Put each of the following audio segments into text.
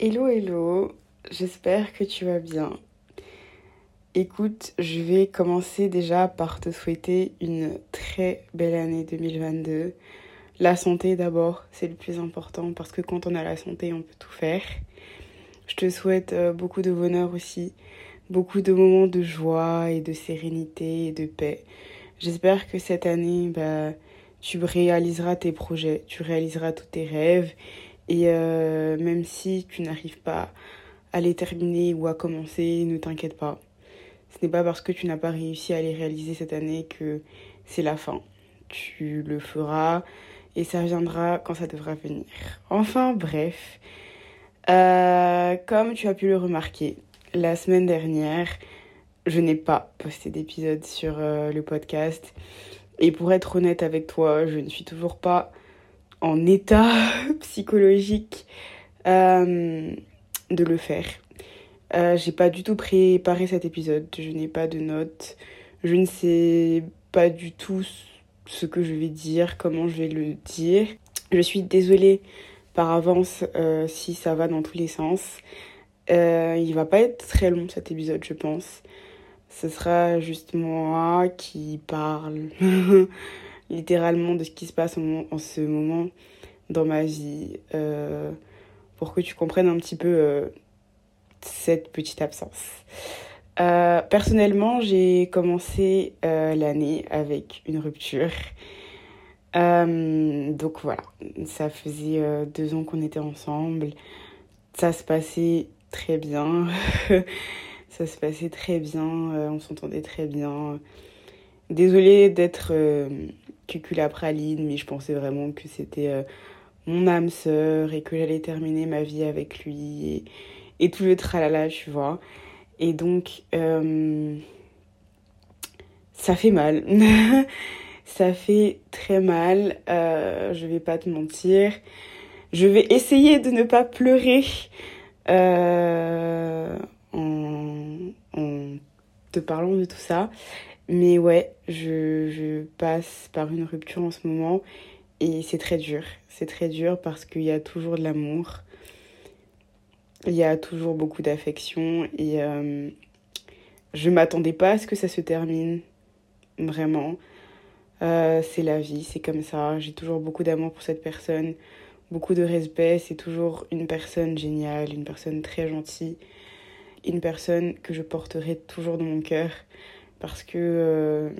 Hello, hello, j'espère que tu vas bien. Écoute, je vais commencer déjà par te souhaiter une très belle année 2022. La santé d'abord, c'est le plus important parce que quand on a la santé, on peut tout faire. Je te souhaite euh, beaucoup de bonheur aussi, beaucoup de moments de joie et de sérénité et de paix. J'espère que cette année, bah, tu réaliseras tes projets, tu réaliseras tous tes rêves et euh, même si tu n'arrives pas à les terminer ou à commencer, ne t'inquiète pas. Ce n'est pas parce que tu n'as pas réussi à les réaliser cette année que c'est la fin. Tu le feras et ça viendra quand ça devra venir. Enfin bref, euh, comme tu as pu le remarquer, la semaine dernière, je n'ai pas posté d'épisode sur euh, le podcast. Et pour être honnête avec toi, je ne suis toujours pas en état psychologique euh, de le faire. Euh, j'ai pas du tout préparé cet épisode, je n'ai pas de notes, je ne sais pas du tout ce que je vais dire, comment je vais le dire. Je suis désolée par avance euh, si ça va dans tous les sens. il va pas être très long cet épisode, je pense. Ce sera juste moi qui parle littéralement de ce qui se passe en, ce moment dans ma vie euh, pour que tu comprennes un petit peu euh, cette petite absence. Euh, personnellement, j'ai commencé l'année avec une rupture. donc voilà, ça faisait deux ans qu'on était ensemble. Ça se passait très bien. ça se passait très bien. on s'entendait très bien. Désolée d'être praline, mais je pensais vraiment que c'était euh, mon âme sœur et que j'allais terminer ma vie avec lui et, tout le tralala, tu vois. Et donc, euh, ça fait mal. ça fait très mal, euh, je vais pas te mentir. Je vais essayer de ne pas pleurer en te parlant de tout ça. Mais ouais, je, passe par une rupture en ce moment et c'est très dur. C'est très dur parce qu'il y a toujours de l'amour, il y a toujours beaucoup d'affection et euh, je m'attendais pas à ce que ça se termine, vraiment. Euh, c'est la vie, c'est comme ça. J'ai toujours beaucoup d'amour pour cette personne, beaucoup de respect. C'est toujours une personne géniale, une personne très gentille, une personne que je porterai toujours dans mon cœur parce que euh,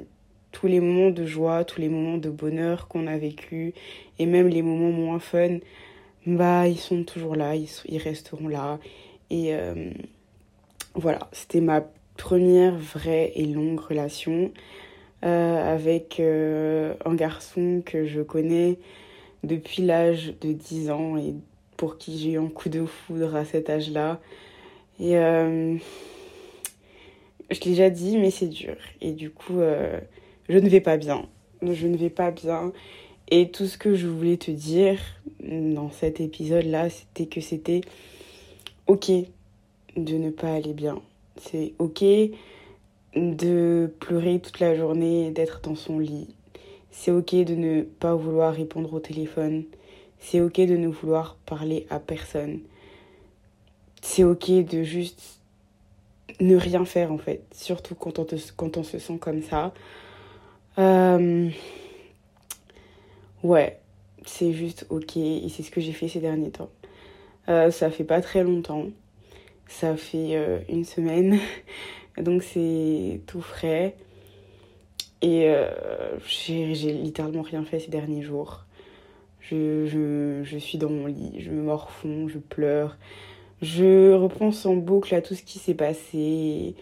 tous les moments de joie, tous les moments de bonheur qu'on a vécu et même les moments moins fun, bah ils sont toujours là, ils, resteront là. Et euh, voilà, c'était ma première vraie et longue relation euh, avec un garçon que je connais depuis l'âge de 10 ans et pour qui j'ai eu un coup de foudre à cet âge-là. Et je l'ai déjà dit, mais c'est dur. Et du coup, euh, je ne vais pas bien. Je ne vais pas bien. Et tout ce que je voulais te dire dans cet épisode-là, c'était que c'était ok de ne pas aller bien. C'est ok de pleurer toute la journée, d'être dans son lit. C'est ok de ne pas vouloir répondre au téléphone. C'est ok de ne vouloir parler à personne. C'est ok de juste ne rien faire en fait, surtout quand on, quand on se sent comme ça. Euh, ouais, c'est juste ok et c'est ce que j'ai fait ces derniers temps. Euh, ça fait pas très longtemps, ça fait euh, une semaine, donc c'est tout frais. Et j'ai littéralement rien fait ces derniers jours. Je, je, je suis dans mon lit, je me morfonds, je pleure, je repense en boucle à tout ce qui s'est passé.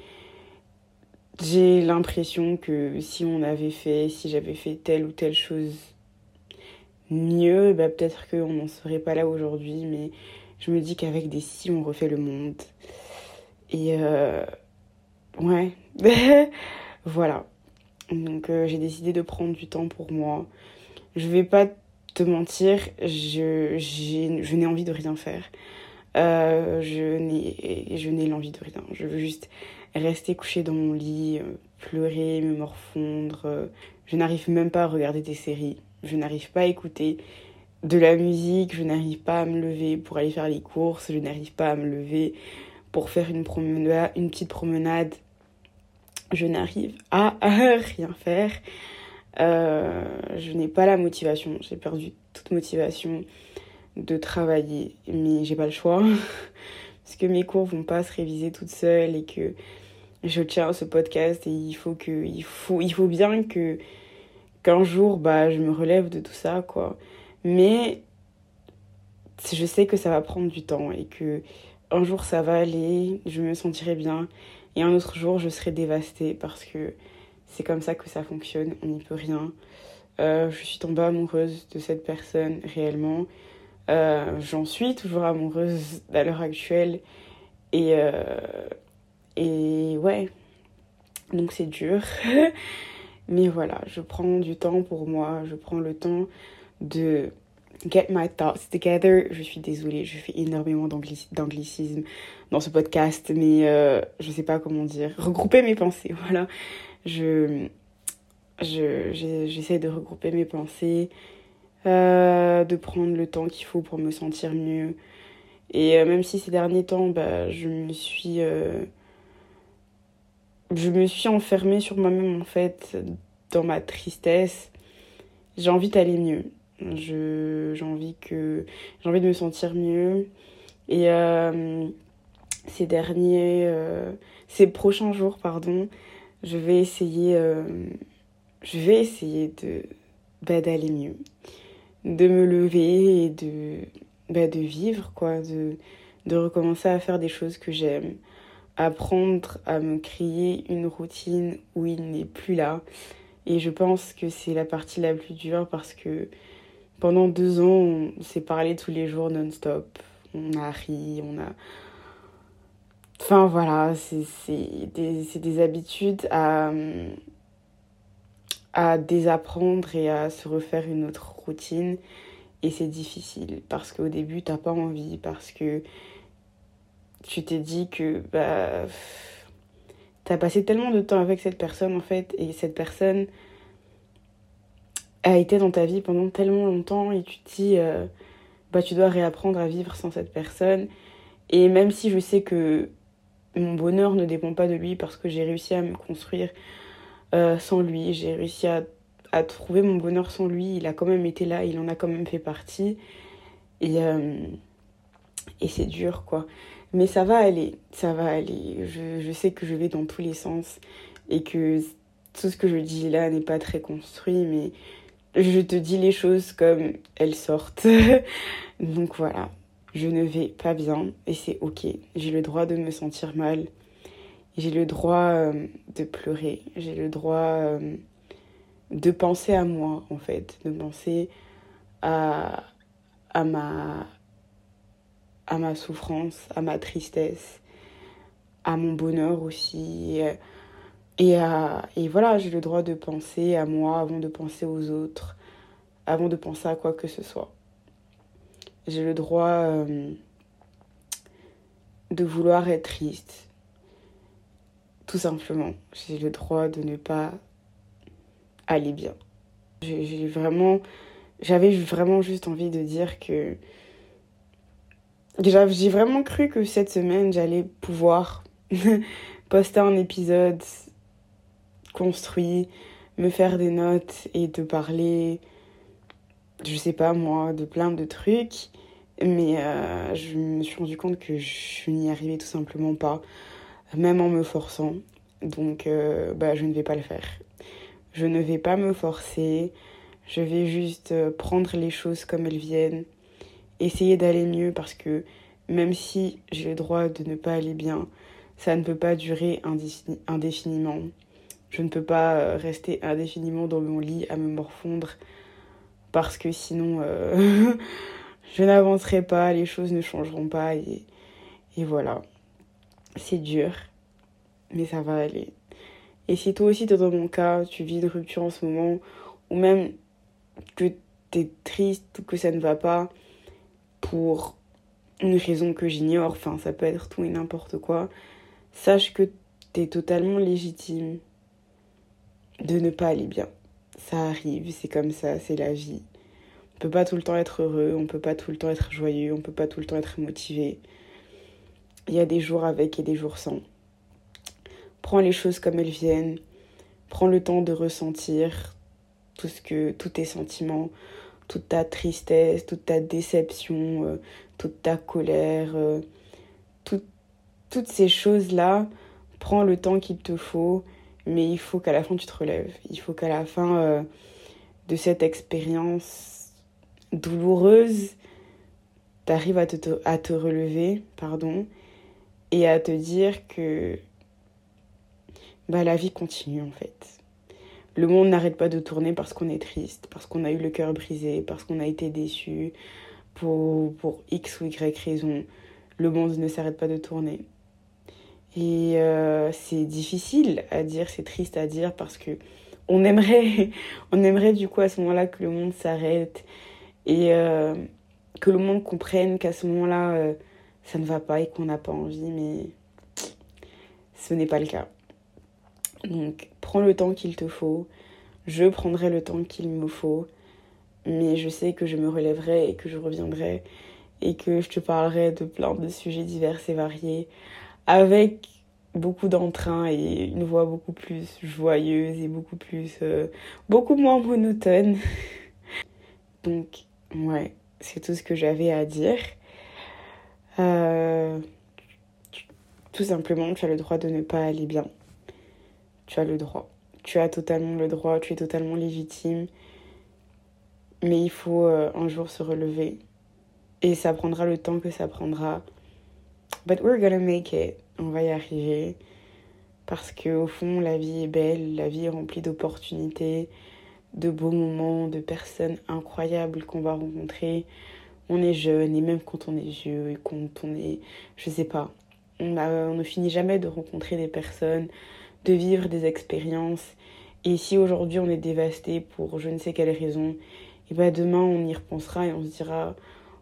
J'ai l'impression que si on avait fait, si j'avais fait telle ou telle chose mieux, bah peut-être qu'on n'en serait pas là aujourd'hui. Mais je me dis qu'avec des si, on refait le monde. Et euh, ouais, voilà. Donc euh, j'ai décidé de prendre du temps pour moi. Je vais pas te mentir, je n'ai envie de rien faire. Euh, je n'ai l'envie de rien. Je veux juste rester couchée dans mon lit, euh, pleurer, me morfondre. Euh, je n'arrive même pas à regarder des séries. Je n'arrive pas à écouter de la musique, je n'arrive pas à me lever pour aller faire les courses, je n'arrive pas à me lever pour faire une, promenade, une petite promenade. Je n'arrive à rien faire. Je n'ai pas la motivation, j'ai perdu toute motivation de travailler, mais j'ai pas le choix parce que mes cours vont pas se réviser toutes seules et que je tiens ce podcast et il faut que il faut il faut bien que qu'un jour bah je me relève de tout ça quoi. Mais je sais que ça va prendre du temps et que un jour ça va aller, je me sentirai bien et un autre jour je serai dévastée parce que c'est comme ça que ça fonctionne, on n'y peut rien. Euh, je suis tombée amoureuse de cette personne réellement. Euh, j'en suis toujours amoureuse à l'heure actuelle. Et, euh, et ouais, donc c'est dur. Mais voilà, je prends du temps pour moi, je prends le temps de get my thoughts together. Je suis désolée, je fais énormément d'anglicisme dans ce podcast, mais euh, je sais pas comment dire. Regrouper mes pensées, voilà. Je j'essaie de regrouper mes pensées, euh, de prendre le temps qu'il faut pour me sentir mieux. Et euh, même si ces derniers temps, bah, je me suis je me suis enfermée sur moi-même en fait dans ma tristesse. J'ai envie d'aller mieux. J'ai envie que de me sentir mieux. Et euh, ces derniers, euh, ces prochains jours, pardon, je vais essayer, euh, je vais essayer de bah, d'aller mieux, de me lever et de bah, de vivre quoi, de de recommencer à faire des choses que j'aime, apprendre à me créer une routine où il n'est plus là. Et je pense que c'est la partie la plus dure parce que pendant deux ans, on s'est parlé tous les jours non-stop. On a ri, on a... Enfin voilà, c'est des, des, habitudes à, à désapprendre et à se refaire une autre routine. Et c'est difficile parce qu'au début, t'as pas envie, parce que tu t'es dit que bah, tu as passé tellement de temps avec cette personne en fait, et cette personne a été dans ta vie pendant tellement longtemps, et tu te dis, euh, bah, tu dois réapprendre à vivre sans cette personne. Et même si je sais que mon bonheur ne dépend pas de lui parce que j'ai réussi à me construire euh, sans lui, j'ai réussi à, à, trouver mon bonheur sans lui, il a quand même été là, il en a quand même fait partie. Et, euh, et c'est dur, quoi. Mais ça va aller, ça va aller. Je, je, sais que je vais dans tous les sens et que tout ce que je dis là n'est pas très construit, mais je te dis les choses comme elles sortent. Donc voilà, je ne vais pas bien et c'est ok. J'ai le droit de me sentir mal. J'ai le droit euh, de pleurer. J'ai le droit euh, de penser à moi, en fait. De penser à, à, ma, à ma souffrance, à ma tristesse, à mon bonheur aussi. Et, à, et voilà, j'ai le droit de penser à moi avant de penser aux autres, avant de penser à quoi que ce soit. J'ai le droit euh, de vouloir être triste. Tout simplement. J'ai le droit de ne pas aller bien. J'ai vraiment. J'avais vraiment juste envie de dire que j'ai vraiment cru que cette semaine, j'allais pouvoir poster un épisode construit, me faire des notes et te parler, je sais pas moi, de plein de trucs. Mais euh, je me suis rendu compte que je n'y arrivais tout simplement pas, même en me forçant. Donc, euh, bah, je ne vais pas le faire. Je ne vais pas me forcer. Je vais juste euh, prendre les choses comme elles viennent essayer d'aller mieux parce que même si j'ai le droit de ne pas aller bien, ça ne peut pas durer indéfiniment. Je ne peux pas euh, rester indéfiniment dans mon lit à me morfondre parce que sinon je n'avancerai pas, les choses ne changeront pas et voilà. C'est dur, mais ça va aller. Et si toi aussi dans mon cas, tu vis de rupture en ce moment, ou même que tu es triste ou que ça ne va pas, pour une raison que j'ignore, enfin ça peut être tout et n'importe quoi, sache que t'es totalement légitime de ne pas aller bien. Ça arrive, c'est comme ça, c'est la vie. On peut pas tout le temps être heureux, on peut pas tout le temps être joyeux, on peut pas tout le temps être motivé. Il y a des jours avec et des jours sans. Prends les choses comme elles viennent. Prends le temps de ressentir tout ce que tous tes sentiments, toute ta tristesse, toute ta déception, euh, toute ta colère, euh, toutes ces choses-là, prends le temps qu'il te faut, mais il faut qu'à la fin tu te relèves. Il faut qu'à la fin euh, de cette expérience douloureuse, tu arrives à te, à te relever, pardon, et à te dire que bah, la vie continue en fait. Le monde n'arrête pas de tourner parce qu'on est triste, parce qu'on a eu le cœur brisé, parce qu'on a été déçu, pour, pour X ou Y raison. Le monde ne s'arrête pas de tourner. Et euh, c'est difficile à dire, c'est triste à dire parce que on aimerait, on aimerait du coup à ce moment-là que le monde s'arrête et euh, que le monde comprenne qu'à ce moment-là euh, ça ne va pas et qu'on n'a pas envie, mais ce n'est pas le cas. Donc prends le temps qu'il te faut. Je prendrai le temps qu'il me faut. Mais je sais que je me relèverai et que je reviendrai et que je te parlerai de plein de sujets divers et variés avec beaucoup d'entrain et une voix beaucoup plus joyeuse et beaucoup plus euh, beaucoup moins monotone. Donc ouais, c'est tout ce que j'avais à dire. Euh, tout simplement, tu as le droit de ne pas aller bien tu as le droit. Tu as totalement le droit, tu es totalement légitime. Mais il faut euh, un jour se relever. Et ça prendra le temps que ça prendra. But we're gonna make it. On va y arriver. Parce que au fond, la vie est belle, la vie est remplie d'opportunités, de beaux moments, de personnes incroyables qu'on va rencontrer. On est jeune et même quand on est vieux et quand on est, je sais pas, on, on ne finit jamais de rencontrer des personnes de vivre des expériences. Et si aujourd'hui on est dévasté pour je ne sais quelle raison, et ben demain on y repensera et on se dira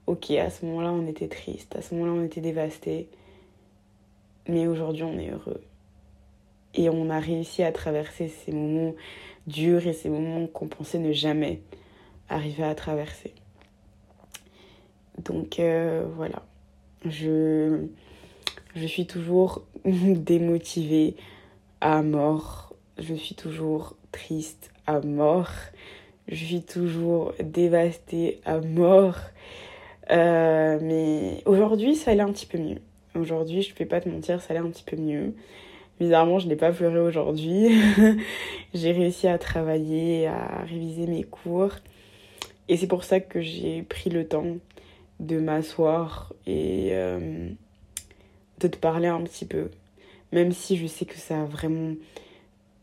ok à ce moment-là on était triste, à ce moment-là on était dévasté, mais aujourd'hui on est heureux. Et on a réussi à traverser ces moments durs et ces moments qu'on pensait ne jamais arriver à traverser. Donc euh, voilà, je, suis toujours démotivée à mort. Je suis toujours triste à mort. Je suis toujours dévastée à mort. Euh, mais aujourd'hui, ça allait un petit peu mieux. Aujourd'hui, je ne vais pas te mentir, ça allait un petit peu mieux. Bizarrement, je n'ai pas pleuré aujourd'hui. j'ai réussi à travailler, à réviser mes cours. Et c'est pour ça que j'ai pris le temps de m'asseoir et euh, de te parler un petit peu même si je sais que ça a vraiment.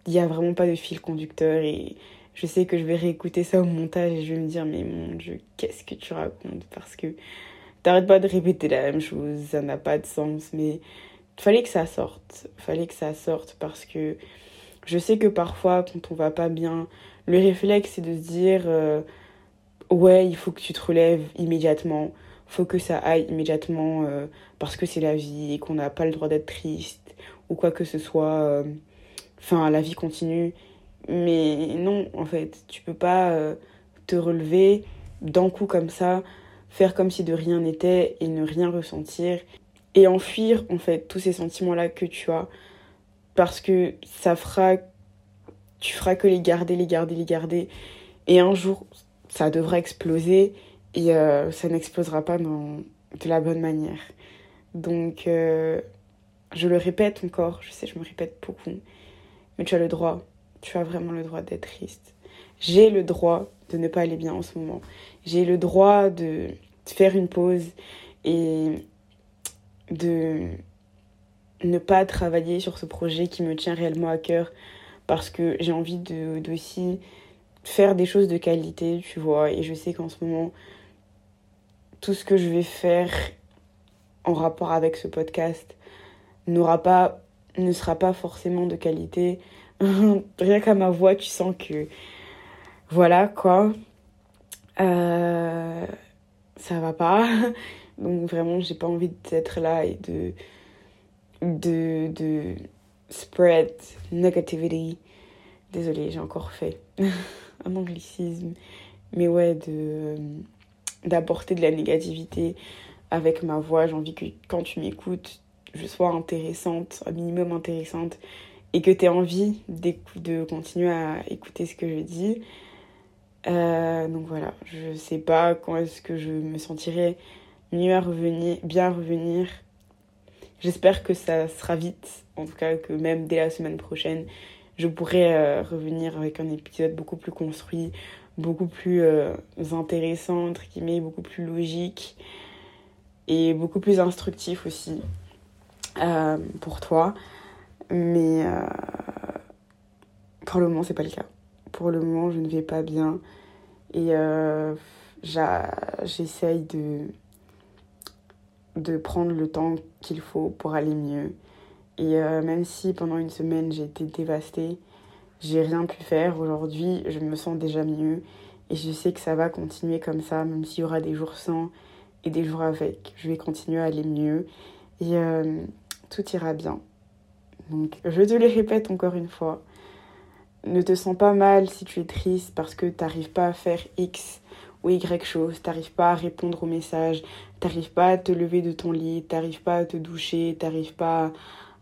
Il n'y a vraiment pas de fil conducteur et je sais que je vais réécouter ça au montage et je vais me dire, mais mon Dieu, qu'est-ce que tu racontes? Parce que t'arrêtes pas de répéter la même chose, ça n'a pas de sens, mais fallait que ça sorte. Fallait que ça sorte parce que je sais que parfois, quand on va pas bien, le réflexe, c'est de se dire, euh, ouais, il faut que tu te relèves immédiatement, faut que ça aille immédiatement euh, parce que c'est la vie et qu'on n'a pas le droit d'être triste ou quoi que ce soit. Euh, enfin, la vie continue. Mais non, en fait, tu peux pas euh, te relever d'un coup comme ça, faire comme si de rien n'était et ne rien ressentir et enfuir en fait tous ces sentiments-là que tu as parce que ça fera tu feras que les garder, les garder, les garder et un jour ça devra exploser et euh, ça n'explosera pas dans, de la bonne manière. Donc je le répète encore, je sais, je me répète beaucoup, mais tu as le droit, tu as vraiment le droit d'être triste. J'ai le droit de ne pas aller bien en ce moment. J'ai le droit de faire une pause et de ne pas travailler sur ce projet qui me tient réellement à cœur parce que j'ai envie de d'aussi faire des choses de qualité, tu vois, et je sais qu'en ce moment tout ce que je vais faire en rapport avec ce podcast ne sera pas forcément de qualité. Rien qu'à ma voix, tu sens que voilà quoi. Euh, ça va pas. Donc vraiment, j'ai pas envie d'être là et de, de, de spread negativity. Désolée, j'ai encore fait un anglicisme. mais ouais, de d'apporter de la négativité avec ma voix. J'ai envie que quand tu m'écoutes, je sois intéressante, un minimum intéressante, et que tu aies envie de continuer à écouter ce que je dis. Euh, donc voilà, je sais pas quand est-ce que je me sentirai mieux à revenir, bien revenir. J'espère que ça sera vite, en tout cas que même dès la semaine prochaine, je pourrai euh, revenir avec un épisode beaucoup plus construit, beaucoup plus euh, intéressant, entre guillemets, beaucoup plus logique et beaucoup plus instructif aussi euh, pour toi. Mais pour le moment, c'est pas le cas. Pour le moment, je ne vais pas bien et j'essaye de de prendre le temps qu'il faut pour aller mieux. Et euh, même si pendant une semaine j'ai été dévastée, j'ai rien pu faire, aujourd'hui je me sens déjà mieux et je sais que ça va continuer comme ça, même s'il y aura des jours sans et des jours avec. Je vais continuer à aller mieux et euh, tout ira bien. Donc je te le répète encore une fois, ne te sens pas mal si tu es triste parce que tu n'arrives pas à faire X ou Y chose, t'arrives pas à répondre aux messages, t'arrives pas à te lever de ton lit, t'arrives pas à te doucher, t'arrives pas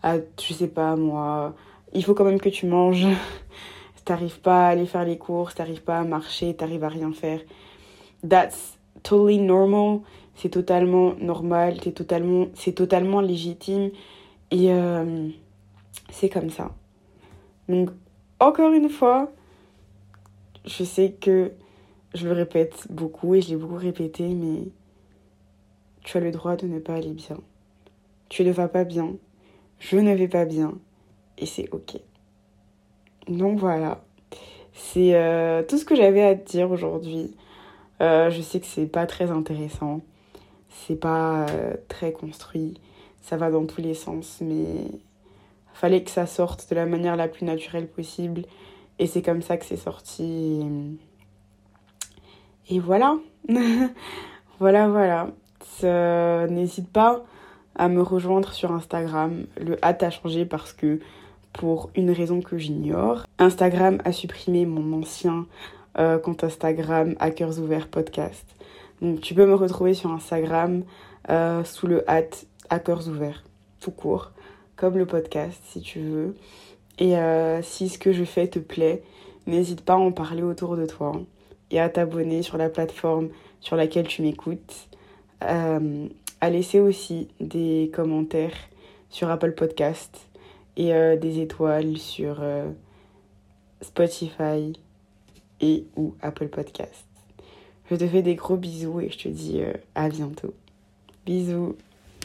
à, je sais pas moi, il faut quand même que tu manges, t'arrives pas à aller faire les courses, t'arrives pas à marcher, t'arrives à rien faire. That's totally normal, c'est totalement normal, c'est totalement, c'est totalement légitime et euh, c'est comme ça. Donc, encore une fois, je sais que je le répète beaucoup et je l'ai beaucoup répété, mais tu as le droit de ne pas aller bien. Tu ne vas pas bien, je ne vais pas bien, et c'est ok. Donc voilà, c'est euh, tout ce que j'avais à te dire aujourd'hui. Euh, je sais que c'est pas très intéressant, c'est pas euh, très construit, ça va dans tous les sens, mais fallait que ça sorte de la manière la plus naturelle possible, et c'est comme ça que c'est sorti. Et voilà. voilà, voilà. N'hésite pas à me rejoindre sur Instagram. Le hâte a changé parce que, pour une raison que j'ignore, Instagram a supprimé mon ancien euh, compte Instagram Hackers Ouverts Podcast. Donc tu peux me retrouver sur Instagram euh, sous le hâte Hackers Ouverts, tout court, comme le podcast si tu veux. Et euh, si ce que je fais te plaît, n'hésite pas à en parler autour de toi et à t'abonner sur la plateforme sur laquelle tu m'écoutes. À laisser aussi des commentaires sur Apple Podcast et euh, des étoiles sur euh, Spotify et ou Apple Podcast. Je te fais des gros bisous et je te dis à bientôt. Bisous